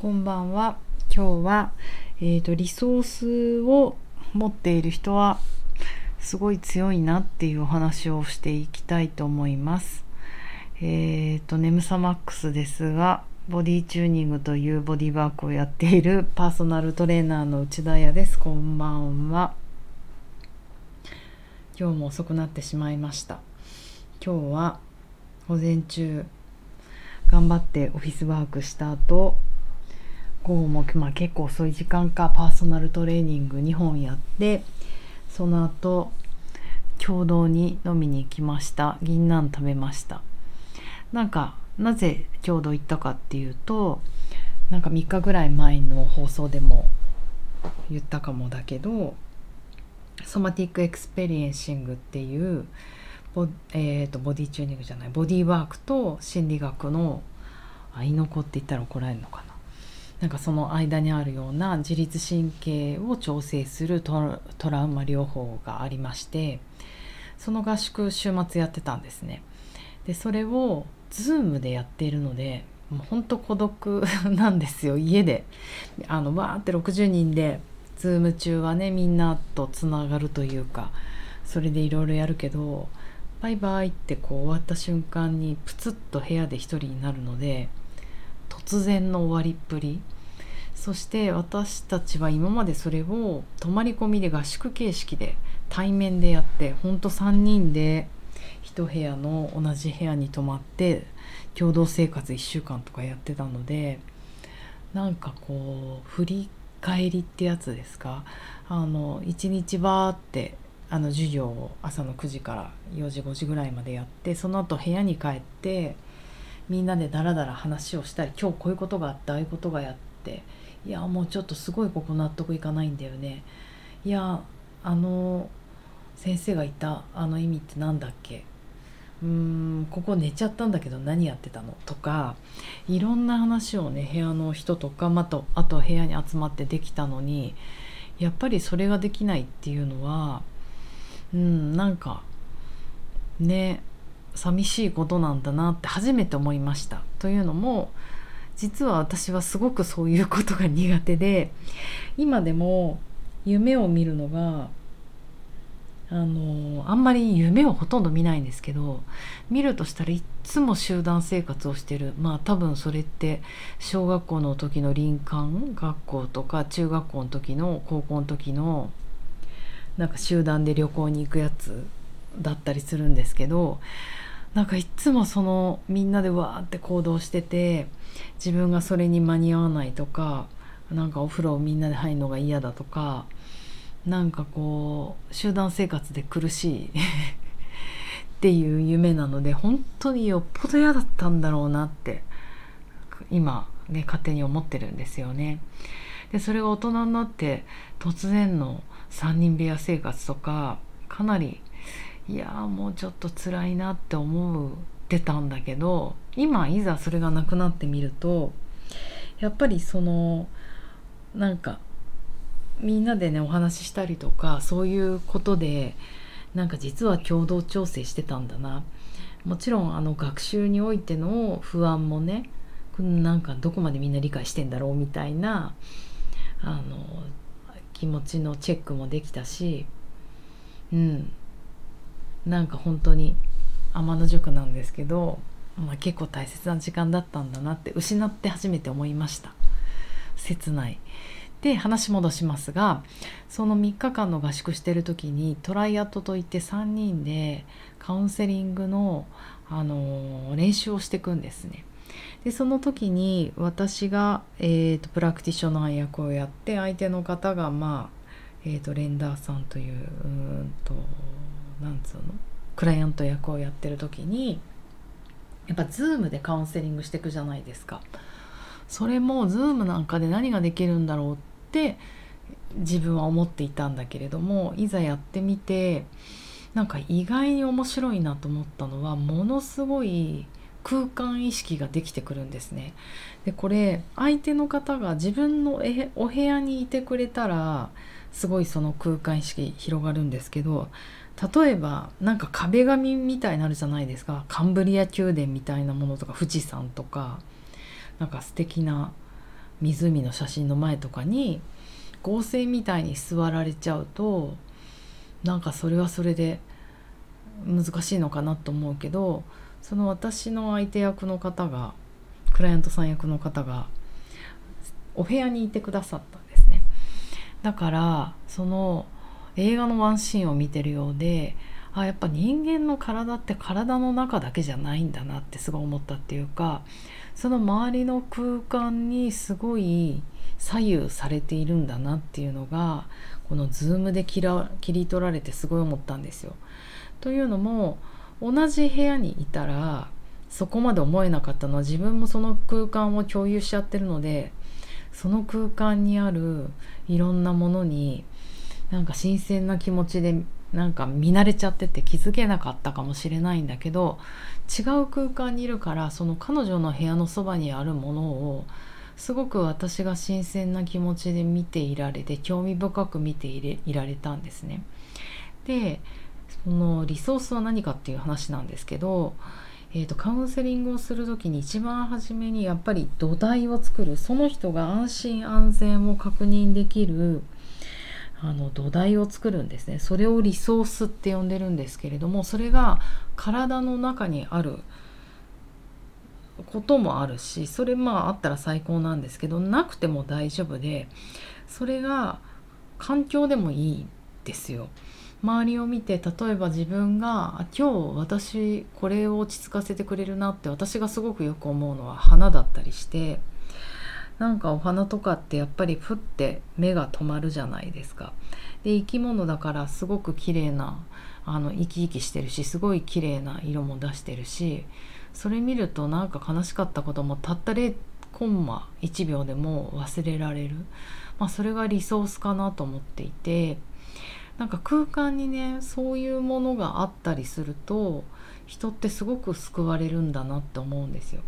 こんばんは。今日は、えーと、リソースを持っている人はすごい強いなっていうお話をしていきたいと思います。えっ、ー、と、眠さマックスですが、ボディチューニングというボディワークをやっているパーソナルトレーナーの内田彩です。こんばんは。今日も遅くなってしまいました。今日は午前中頑張ってオフィスワークした後午後も、まあ、結構遅い時間かパーソナルトレーニング2本やってその後経堂に飲みに行きました。銀杏食べました。なんかなぜ経堂行ったかっていうとなんか3日ぐらい前の放送でも言ったかもだけど Somatic Experiencing っていうボ,、えーと、ボディチューニングじゃないボディーワークと心理学のあいの子って言ったら怒られるのかな。なんかその間にあるような自律神経を調整するトラウマ療法がありましてその合宿週末やってたんですね。でそれを Zoom でやっているのでもうほんと孤独 なんですよ家であのわーって60人で Zoom 中はねみんなとつながるというかそれでいろいろやるけどバイバイってこう終わった瞬間にプツッと部屋で一人になるので突然の終わりっぷり。そして私たちは今までそれを泊まり込みで合宿形式で対面でやってほんと3人で1部屋の同じ部屋に泊まって共同生活1週間とかやってたのでなんかこう振り返りってやつですか？あの1日バーってあの授業を朝の9時から4時5時ぐらいまでやってその後部屋に帰ってみんなでダラダラ話をしたり今日こういうことがあってああいうことがやっていやもうちょっとすごいここ納得いかないんだよね。いやあの先生が言ったあの意味って何だっけ？うーんここ寝ちゃったんだけど何やってたの？とかいろんな話をね部屋の人とかまたあと部屋に集まってできたのにやっぱりそれができないっていうのはうんなんかね寂しいことなんだなって初めて思いました。というのも実は私はすごくそういうことが苦手で今でも夢を見るのがあのあんまり夢をほとんど見ないんですけど見るとしたらいっつも集団生活をしてる。まあ多分それって小学校の時の林間学校とか中学校の時の高校の時のなんか集団で旅行に行くやつだったりするんですけどなんかいつもそのみんなでわーって行動してて自分がそれに間に合わないとかなんかお風呂をみんなで入るのが嫌だとかなんかこう集団生活で苦しい っていう夢なので本当によっぽど嫌だったんだろうなって今ね勝手に思ってるんですよね。でそれが大人になって突然の3人部屋生活とかかなりいやもうちょっと辛いなって思ってたんだけど今いざそれがなくなってみるとやっぱりそのなんかみんなでねお話ししたりとかそういうことでなんか実は共同調整してたんだな。もちろんあの学習においての不安もねなんかどこまでみんな理解してんだろうみたいなあの気持ちのチェックもできたしうん。なんか本当に天の塾なんですけど、まあ、結構大切な時間だったんだなって失って初めて思いました切ないで話戻しますがその3日間の合宿してる時にトライアットといって3人でカウンセリングの、あのー、練習をしていくんですね。でその時に私が、えーと、プラクティショナー役をやって相手の方がまあ、えーと、レンダーさんといううんとなんつうの？クライアント役をやってる時にやっぱ Zoom でカウンセリングしていくじゃないですか。それも Zoom なんかで何ができるんだろうって自分は思っていたんだけれどもいざやってみてなんか意外に面白いなと思ったのはものすごい空間意識ができてくるんですね。でこれ相手の方が自分のお部屋にいてくれたらすごいその空間意識広がるんですけど例えばなんか壁紙みたいになるじゃないですか。カンブリア宮殿みたいなものとか富士山とか。なんか素敵な湖の写真の前とかに合成みたいに座られちゃうとなんかそれはそれで難しいのかなと思うけどその私の相手役の方がクライアントさん役の方がお部屋にいてくださったんですね。だからその映画のワンシーンを見てるようであやっぱ人間の体って体の中だけじゃないんだなってすごい思ったっていうかその周りの空間にすごい左右されているんだなっていうのがこのズームで切ら切り取られてすごい思ったんですよ。というのも同じ部屋にいたらそこまで思えなかったのは自分もその空間を共有しちゃってるのでその空間にあるいろんなものになんか新鮮な気持ちでなんか見慣れちゃってて気づけなかったかもしれないんだけど違う空間にいるからその彼女の部屋のそばにあるものをすごく私が新鮮な気持ちで見ていられて興味深く見ていれいられたんですね。でそのリソースは何かっていう話なんですけど、えーと、カウンセリングをする時に一番初めにやっぱり土台を作るその人が安心安全を確認できるあの土台を作るんですねそれをリソースって呼んでるんですけれどもそれが体の中にあることもあるしそれまああったら最高なんですけどなくても大丈夫でそれが環境でもいいですよ。周りを見て例えば自分が今日私これを落ち着かせてくれるなって私がすごくよく思うのは花だったりしてなんかお花とかってやっぱりふって目が止まるじゃないですか。で生き物だからすごく綺麗なあの生き生きしてるしすごい綺麗な色も出してるしそれ見るとなんか悲しかったこともたった0コンマ1秒でも忘れられる、まあ、それがリソースかなと思っていてなんか空間にねそういうものがあったりすると人ってすごく救われるんだなって思うんですよ。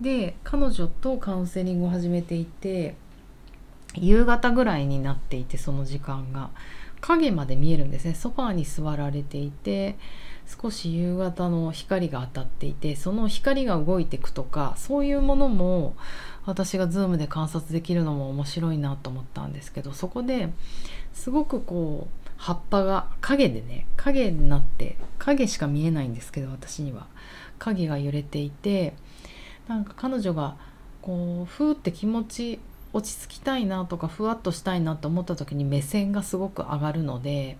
で彼女とカウンセリングを始めていて夕方ぐらいになっていてその時間が。影まで見えるんですね。ソファーに座られていて少し夕方の光が当たっていてその光が動いていくとかそういうものも私がズームで観察できるのも面白いなと思ったんですけどそこですごくこう葉っぱが影でね影になって影しか見えないんですけど私には。影が揺れていてなんか彼女がこうふーって気持ち落ち着きたいなとかふわっとしたいなと思った時に目線がすごく上がるので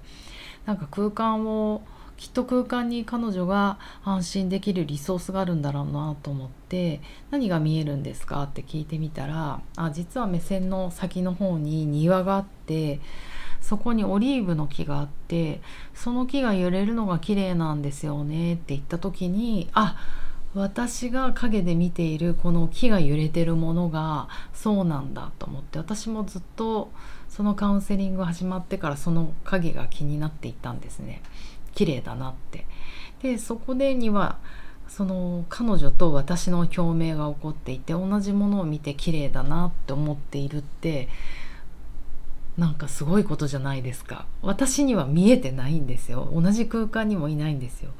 なんか空間をきっと空間に彼女が安心できるリソースがあるんだろうなと思って何が見えるんですかって聞いてみたらあ実は目線の先の方に庭があってそこにオリーブの木があってその木が揺れるのが綺麗なんですよねって言った時にあっ私が影で見ているこの木が揺れてるものがそうなんだと思って私もずっとそのカウンセリング始まってからその影が気になっていたんですね。綺麗だなって。でそこでにはその彼女と私の共鳴が起こっていて同じものを見て綺麗だなって思っているってなんかすごいことじゃないですか。私には見えてないんですよ。同じ空間にもいないんですよ。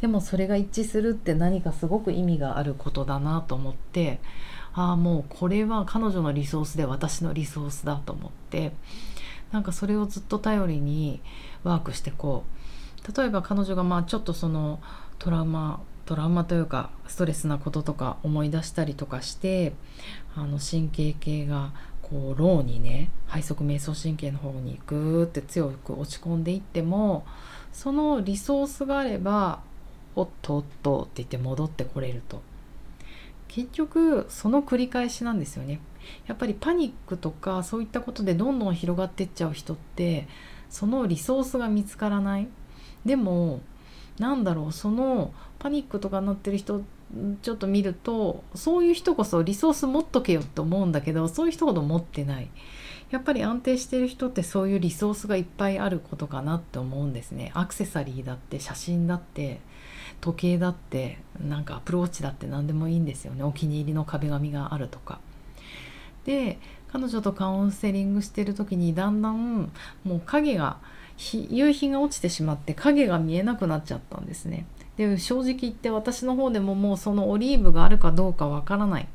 でもそれが一致するって何かすごく意味があることだなと思ってああもうこれは彼女のリソースで私のリソースだと思ってなんかそれをずっと頼りにワークしてこう例えば彼女がまあちょっとそのトラウマトラウマというかストレスなこととか思い出したりとかしてあの神経系がこうローにね背側瞑想神経の方にグーって強く落ち込んでいってもそのリソースがあればおっとおっとって言って戻ってこれると。結局その繰り返しなんですよね。やっぱりパニックとかそういったことでどんどん広がってっちゃう人ってそのリソースが見つからない。でもなんだろうそのパニックとかになってる人ちょっと見るとそういう人こそリソース持っとけよって思うんだけどそういう人ほど持ってない。やっぱり安定してる人ってそういうリソースがいっぱいあることかなって思うんですね。アクセサリーだって写真だって時計だってなんかアプローチだって何でもいいんですよね。お気に入りの壁紙があるとか。で彼女とカウンセリングしてる時にだんだんもう影が夕日が落ちてしまって影が見えなくなっちゃったんですね。で正直言って私の方でももうそのオリーブがあるかどうかわからない。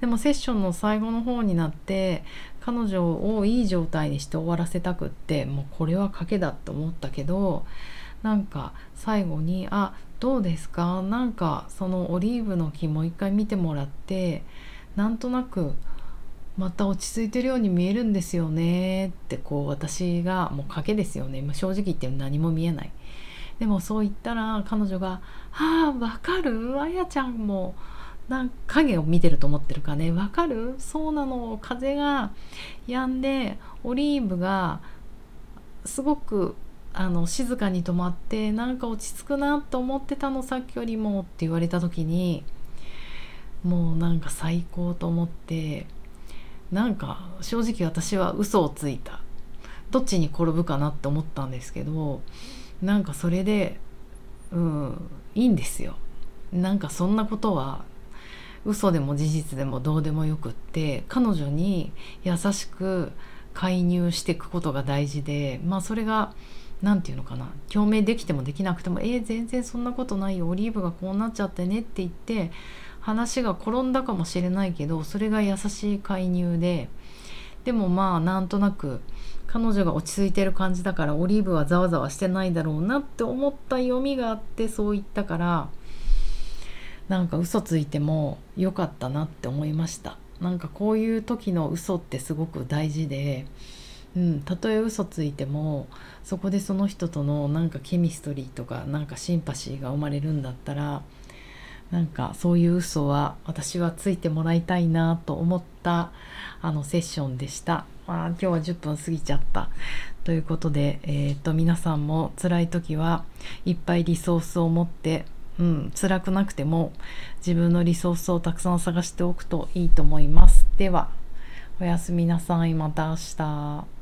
でもセッションの最後の方になって彼女をいい状態にして終わらせたくってもうこれは賭けだって思ったけどなんか最後に「あどうですか？なんかそのオリーブの木もう一回見てもらってなんとなくまた落ち着いてるように見えるんですよねってこう私がもう賭けですよね。正直言って何も見えない。でもそう言ったら彼女が「ああわかる？あやちゃんもなん影を見てると思ってるかね。わかる？そうなの。風が止んでオリーブがすごくあの静かに止まってなんか落ち着くなと思ってたのさっきよりもって言われた時にもうなんか最高と思ってなんか正直私は嘘をついた。どっちに転ぶかなって思ったんですけどなんかそれでうんいいんですよ。なんかそんなことは嘘でも事実でもどうでもよくって彼女に優しく介入していくことが大事でまあそれが何て言うのかな共鳴できてもできなくても「えー、全然そんなことないよ。オリーブがこうなっちゃってね」って言って話が転んだかもしれないけどそれが優しい介入ででもまあなんとなく彼女が落ち着いてる感じだからオリーブはざわざわしてないだろうなって思った読みがあってそう言ったからなんか嘘ついてもよかったなって思いました。なんかこういう時の嘘ってすごく大事でうん、たとえ嘘ついてもそこでその人とのなんかケミストリーとかなんかシンパシーが生まれるんだったらなんかそういう嘘は私はついてもらいたいなと思ったあのセッションでした。まあ、今日は10分過ぎちゃったということで、えーと、皆さんも辛い時はいっぱいリソースを持って、うん、辛くなくても自分のリソースをたくさん探しておくといいと思います。ではおやすみなさいまた明日。